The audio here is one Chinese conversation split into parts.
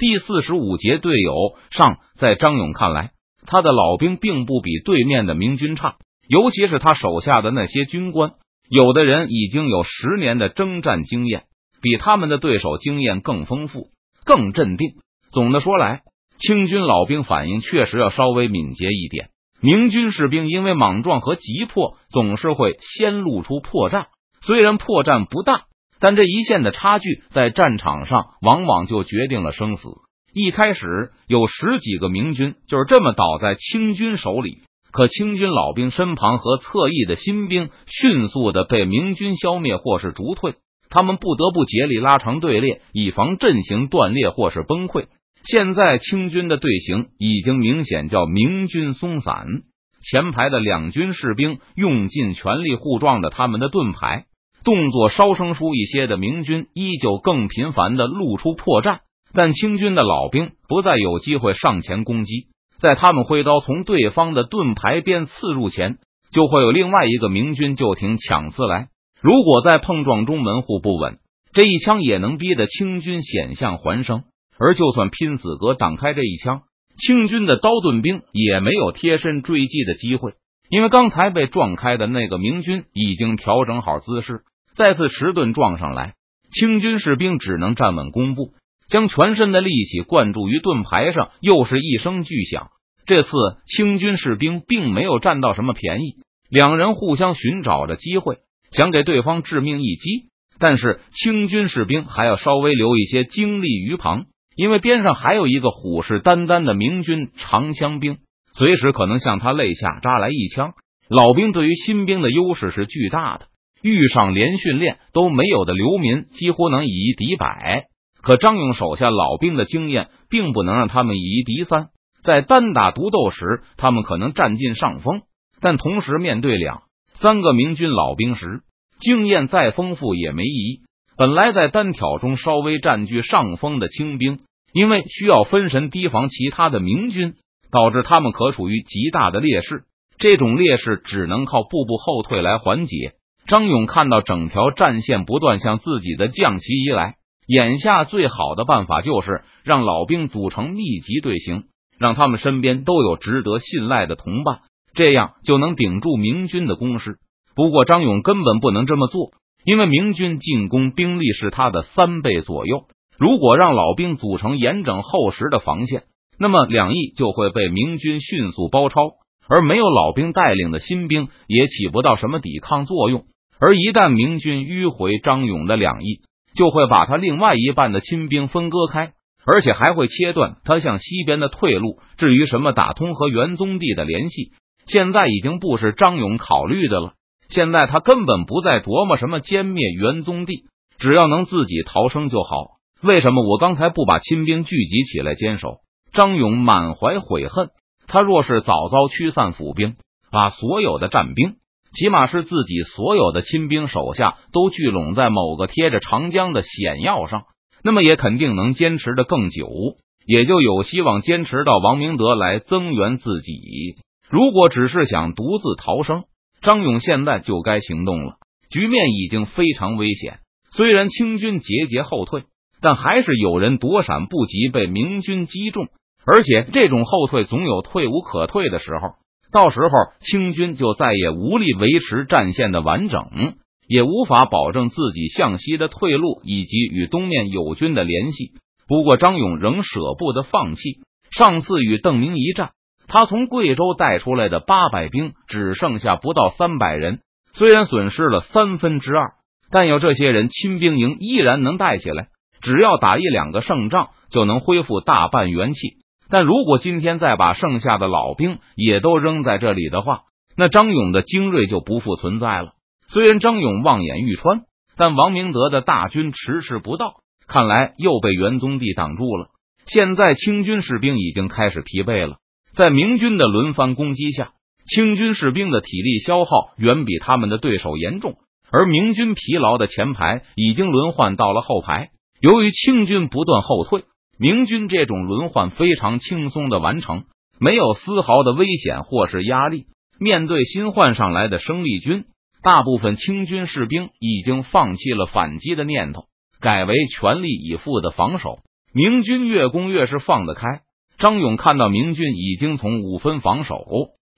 第四十五节队友上，在张勇看来，他的老兵并不比对面的明军差，尤其是他手下的那些军官，有的人已经有十年的征战经验，比他们的对手经验更丰富、更镇定。总的说来，清军老兵反应确实要稍微敏捷一点。明军士兵因为莽撞和急迫，总是会先露出破绽。虽然破绽不大，但这一线的差距在战场上往往就决定了生死。一开始有十几个明军就是这么倒在清军手里，可清军老兵身旁和侧翼的新兵迅速的被明军消灭或是逐退，他们不得不竭力拉长队列，以防阵型断裂或是崩溃。现在清军的队形已经明显叫明军松散，前排的两军士兵用尽全力护撞着他们的盾牌，动作稍生疏一些的明军依旧更频繁的露出破绽，但清军的老兵不再有机会上前攻击，在他们挥刀从对方的盾牌边刺入前，就会有另外一个明军就挺抢刺来。如果在碰撞中门户不稳，这一枪也能逼得清军险象环生。而就算拼死格挡开这一枪，清军的刀盾兵也没有贴身追击的机会，因为刚才被撞开的那个明军已经调整好姿势，再次迟钝撞上来，清军士兵只能站稳弓步，将全身的力气灌注于盾牌上。又是一声巨响，这次清军士兵并没有占到什么便宜，两人互相寻找着机会，想给对方致命一击，但是清军士兵还要稍微留一些精力于旁。因为边上还有一个虎视眈眈的明军长枪兵，随时可能向他肋下扎来一枪。老兵对于新兵的优势是巨大的，遇上连训练都没有的流民，几乎能以一敌百。可张勇手下老兵的经验，并不能让他们以一敌三。在单打独斗时，他们可能占尽上风，但同时面对两三个明军老兵时，经验再丰富也没意义。本来在单挑中稍微占据上风的清兵。因为需要分神提防其他的明军，导致他们可处于极大的劣势。这种劣势只能靠步步后退来缓解。张勇看到整条战线不断向自己的将旗移来，眼下最好的办法就是让老兵组成密集队形，让他们身边都有值得信赖的同伴，这样就能顶住明军的攻势。不过，张勇根本不能这么做，因为明军进攻兵力是他的三倍左右。如果让老兵组成严整厚实的防线，那么两翼就会被明军迅速包抄，而没有老兵带领的新兵也起不到什么抵抗作用。而一旦明军迂回张勇的两翼，就会把他另外一半的亲兵分割开，而且还会切断他向西边的退路。至于什么打通和元宗帝的联系，现在已经不是张勇考虑的了。现在他根本不再琢磨什么歼灭元宗帝，只要能自己逃生就好。为什么我刚才不把亲兵聚集起来坚守？张勇满怀悔恨。他若是早早驱散府兵，把所有的战兵，起码是自己所有的亲兵手下都聚拢在某个贴着长江的险要上，那么也肯定能坚持的更久，也就有希望坚持到王明德来增援自己。如果只是想独自逃生，张勇现在就该行动了。局面已经非常危险，虽然清军节节后退。但还是有人躲闪不及，被明军击中。而且这种后退总有退无可退的时候，到时候清军就再也无力维持战线的完整，也无法保证自己向西的退路以及与东面友军的联系。不过张勇仍舍不得放弃。上次与邓明一战，他从贵州带出来的八百兵只剩下不到三百人，虽然损失了三分之二，但有这些人，亲兵营依然能带起来。只要打一两个胜仗，就能恢复大半元气。但如果今天再把剩下的老兵也都扔在这里的话，那张勇的精锐就不复存在了。虽然张勇望眼欲穿，但王明德的大军迟迟不到，看来又被元宗帝挡住了。现在清军士兵已经开始疲惫了，在明军的轮番攻击下，清军士兵的体力消耗远比他们的对手严重，而明军疲劳的前排已经轮换到了后排。由于清军不断后退，明军这种轮换非常轻松的完成，没有丝毫的危险或是压力。面对新换上来的生力军，大部分清军士兵已经放弃了反击的念头，改为全力以赴的防守。明军越攻越是放得开。张勇看到明军已经从五分防守、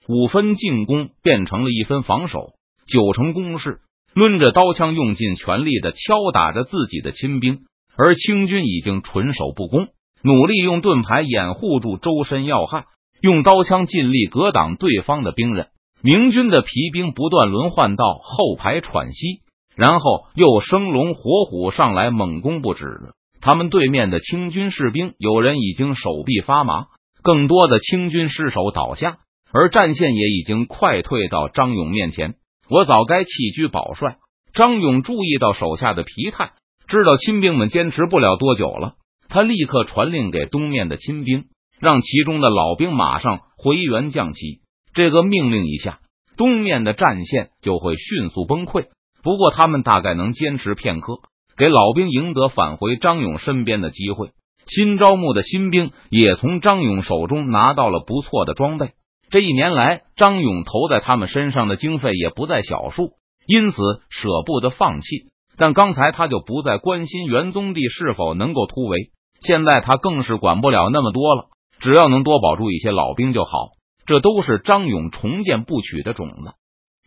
五分进攻变成了一分防守、九成攻势，抡着刀枪用尽全力的敲打着自己的亲兵，而清军已经纯守不攻，努力用盾牌掩护住周身要害，用刀枪尽力格挡对方的兵刃。明军的皮兵不断轮换到后排喘息，然后又生龙活虎上来猛攻不止。他们对面的清军士兵有人已经手臂发麻，更多的清军失手倒下，而战线也已经快退到张勇面前。我早该弃车保帅。张勇注意到手下的疲态，知道亲兵们坚持不了多久了，他立刻传令给东面的亲兵，让其中的老兵马上回援降旗。这个命令一下，东面的战线就会迅速崩溃。不过，他们大概能坚持片刻，给老兵赢得返回张勇身边的机会。新招募的新兵也从张勇手中拿到了不错的装备。这一年来，张勇投在他们身上的经费也不在小数，因此舍不得放弃。但刚才他就不再关心元宗帝是否能够突围，现在他更是管不了那么多了，只要能多保住一些老兵就好。这都是张勇重建不取的种子。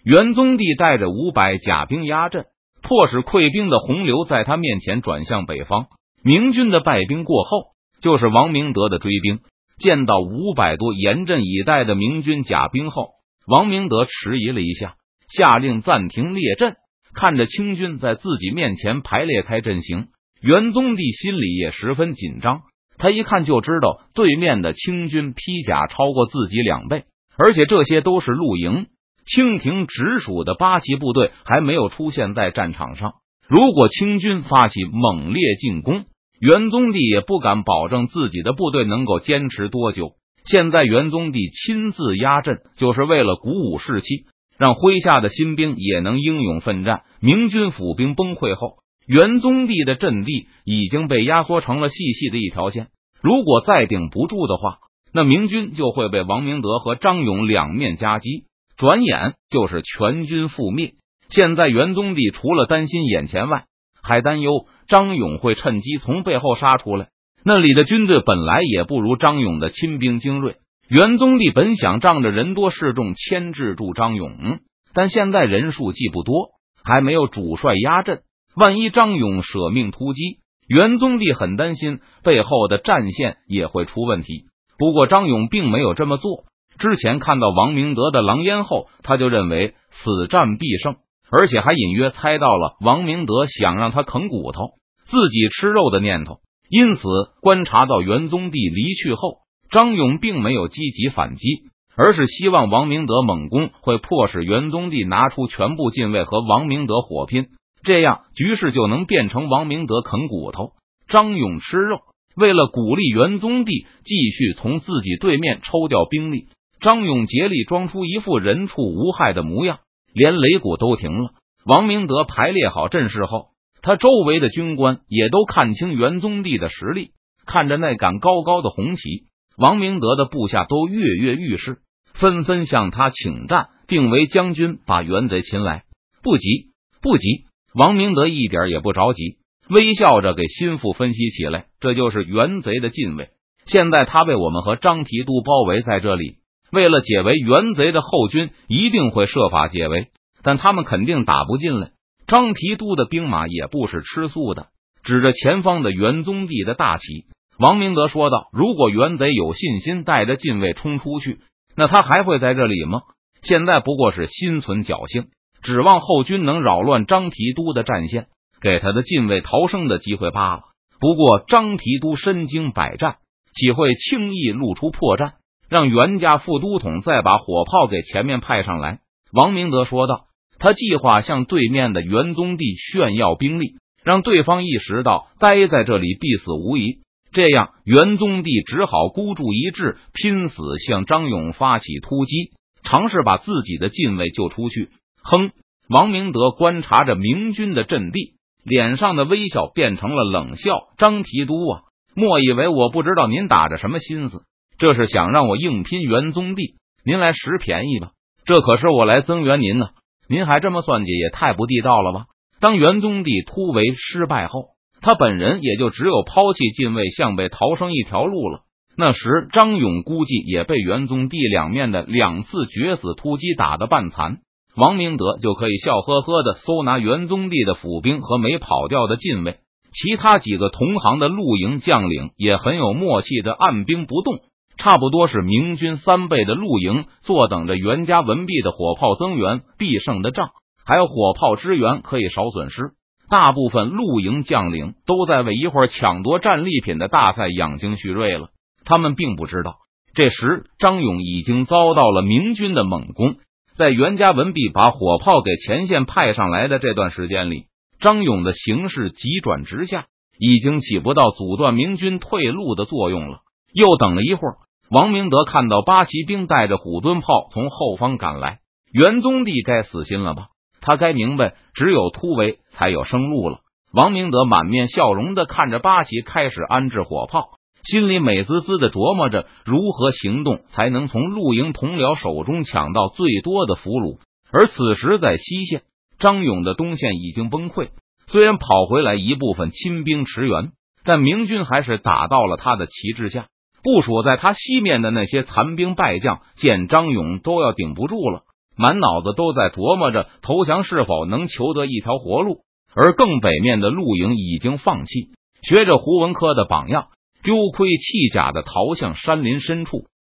元宗帝带着五百甲兵压阵，迫使溃兵的洪流在他面前转向北方。明军的败兵过后，就是王明德的追兵。见到五百多严阵以待的明军甲兵后，王明德迟疑了一下，下令暂停列阵。看着清军在自己面前排列开阵型，元宗帝心里也十分紧张。他一看就知道，对面的清军披甲超过自己两倍，而且这些都是露营。清廷直属的八旗部队还没有出现在战场上。如果清军发起猛烈进攻，元宗帝也不敢保证自己的部队能够坚持多久。现在元宗帝亲自压阵，就是为了鼓舞士气，让麾下的新兵也能英勇奋战。明军府兵崩溃后。元宗帝的阵地已经被压缩成了细细的一条线，如果再顶不住的话，那明军就会被王明德和张勇两面夹击，转眼就是全军覆灭。现在元宗帝除了担心眼前外，还担忧张勇会趁机从背后杀出来。那里的军队本来也不如张勇的亲兵精锐，元宗帝本想仗着人多势众牵制住张勇，但现在人数既不多，还没有主帅压阵。万一张勇舍命突击，元宗帝很担心背后的战线也会出问题。不过张勇并没有这么做。之前看到王明德的狼烟后，他就认为此战必胜，而且还隐约猜到了王明德想让他啃骨头，自己吃肉的念头。因此，观察到元宗帝离去后，张勇并没有积极反击，而是希望王明德猛攻会迫使元宗帝拿出全部禁卫和王明德火拼。这样局势就能变成王明德啃骨头，张勇吃肉。为了鼓励元宗帝继续从自己对面抽调兵力，张勇竭力装出一副人畜无害的模样，连擂鼓都停了。王明德排列好阵势后，他周围的军官也都看清元宗帝的实力。看着那杆高高的红旗，王明德的部下都跃跃欲试，纷纷向他请战，定为将军，把元贼擒来。不急，不急。王明德一点也不着急，微笑着给心腹分析起来。这就是元贼的禁卫。现在他被我们和张提督包围在这里，为了解围，元贼的后军一定会设法解围，但他们肯定打不进来。张提督的兵马也不是吃素的，指着前方的元宗帝的大旗，王明德说道：“如果元贼有信心带着禁卫冲出去，那他还会在这里吗？现在不过是心存侥幸。”指望后军能扰乱张提督的战线，给他的禁卫逃生的机会罢了。不过张提督身经百战，岂会轻易露出破绽？让袁家副都统再把火炮给前面派上来。王明德说道：“他计划向对面的元宗帝炫耀兵力，让对方意识到待在这里必死无疑。这样，元宗帝只好孤注一掷，拼死向张勇发起突击，尝试把自己的禁卫救出去。”哼！王明德观察着明军的阵地，脸上的微笑变成了冷笑。张提督啊，莫以为我不知道您打着什么心思，这是想让我硬拼元宗帝，您来拾便宜吧？这可是我来增援您呢，您还这么算计，也太不地道了吧？当元宗帝突围失败后，他本人也就只有抛弃禁卫，向北逃生一条路了。那时，张勇估计也被元宗帝两面的两次决死突击打得半残，王明德就可以笑呵呵的搜拿元宗帝的府兵和没跑掉的禁卫。其他几个同行的露营将领也很有默契的按兵不动，差不多是明军三倍的露营，坐等着袁家文毕的火炮增援，必胜的仗还有火炮支援，可以少损失。大部分露营将领都在为一会儿抢夺战利品的大赛养精蓄锐了。他们并不知道，这时张勇已经遭到了明军的猛攻。在袁家文弼把火炮给前线派上来的这段时间里，张勇的形势急转直下，已经起不到阻断明军退路的作用了。又等了一会儿，王明德看到八旗兵带着虎蹲炮从后方赶来，元宗帝该死心了吧？他该明白，只有突围才有生路了。王明德满面笑容的看着八旗开始安置火炮。心里美滋滋的琢磨着如何行动才能从露营同僚手中抢到最多的俘虏。而此时在西线，张勇的东线已经崩溃。虽然跑回来一部分亲兵驰援，但明军还是打到了他的旗帜下。部署在他西面的那些残兵败将见张勇都要顶不住了，满脑子都在琢磨着投降是否能求得一条活路。而更北面的陆营已经放弃，学着胡文科的榜样。丢盔弃甲的逃向山林深处。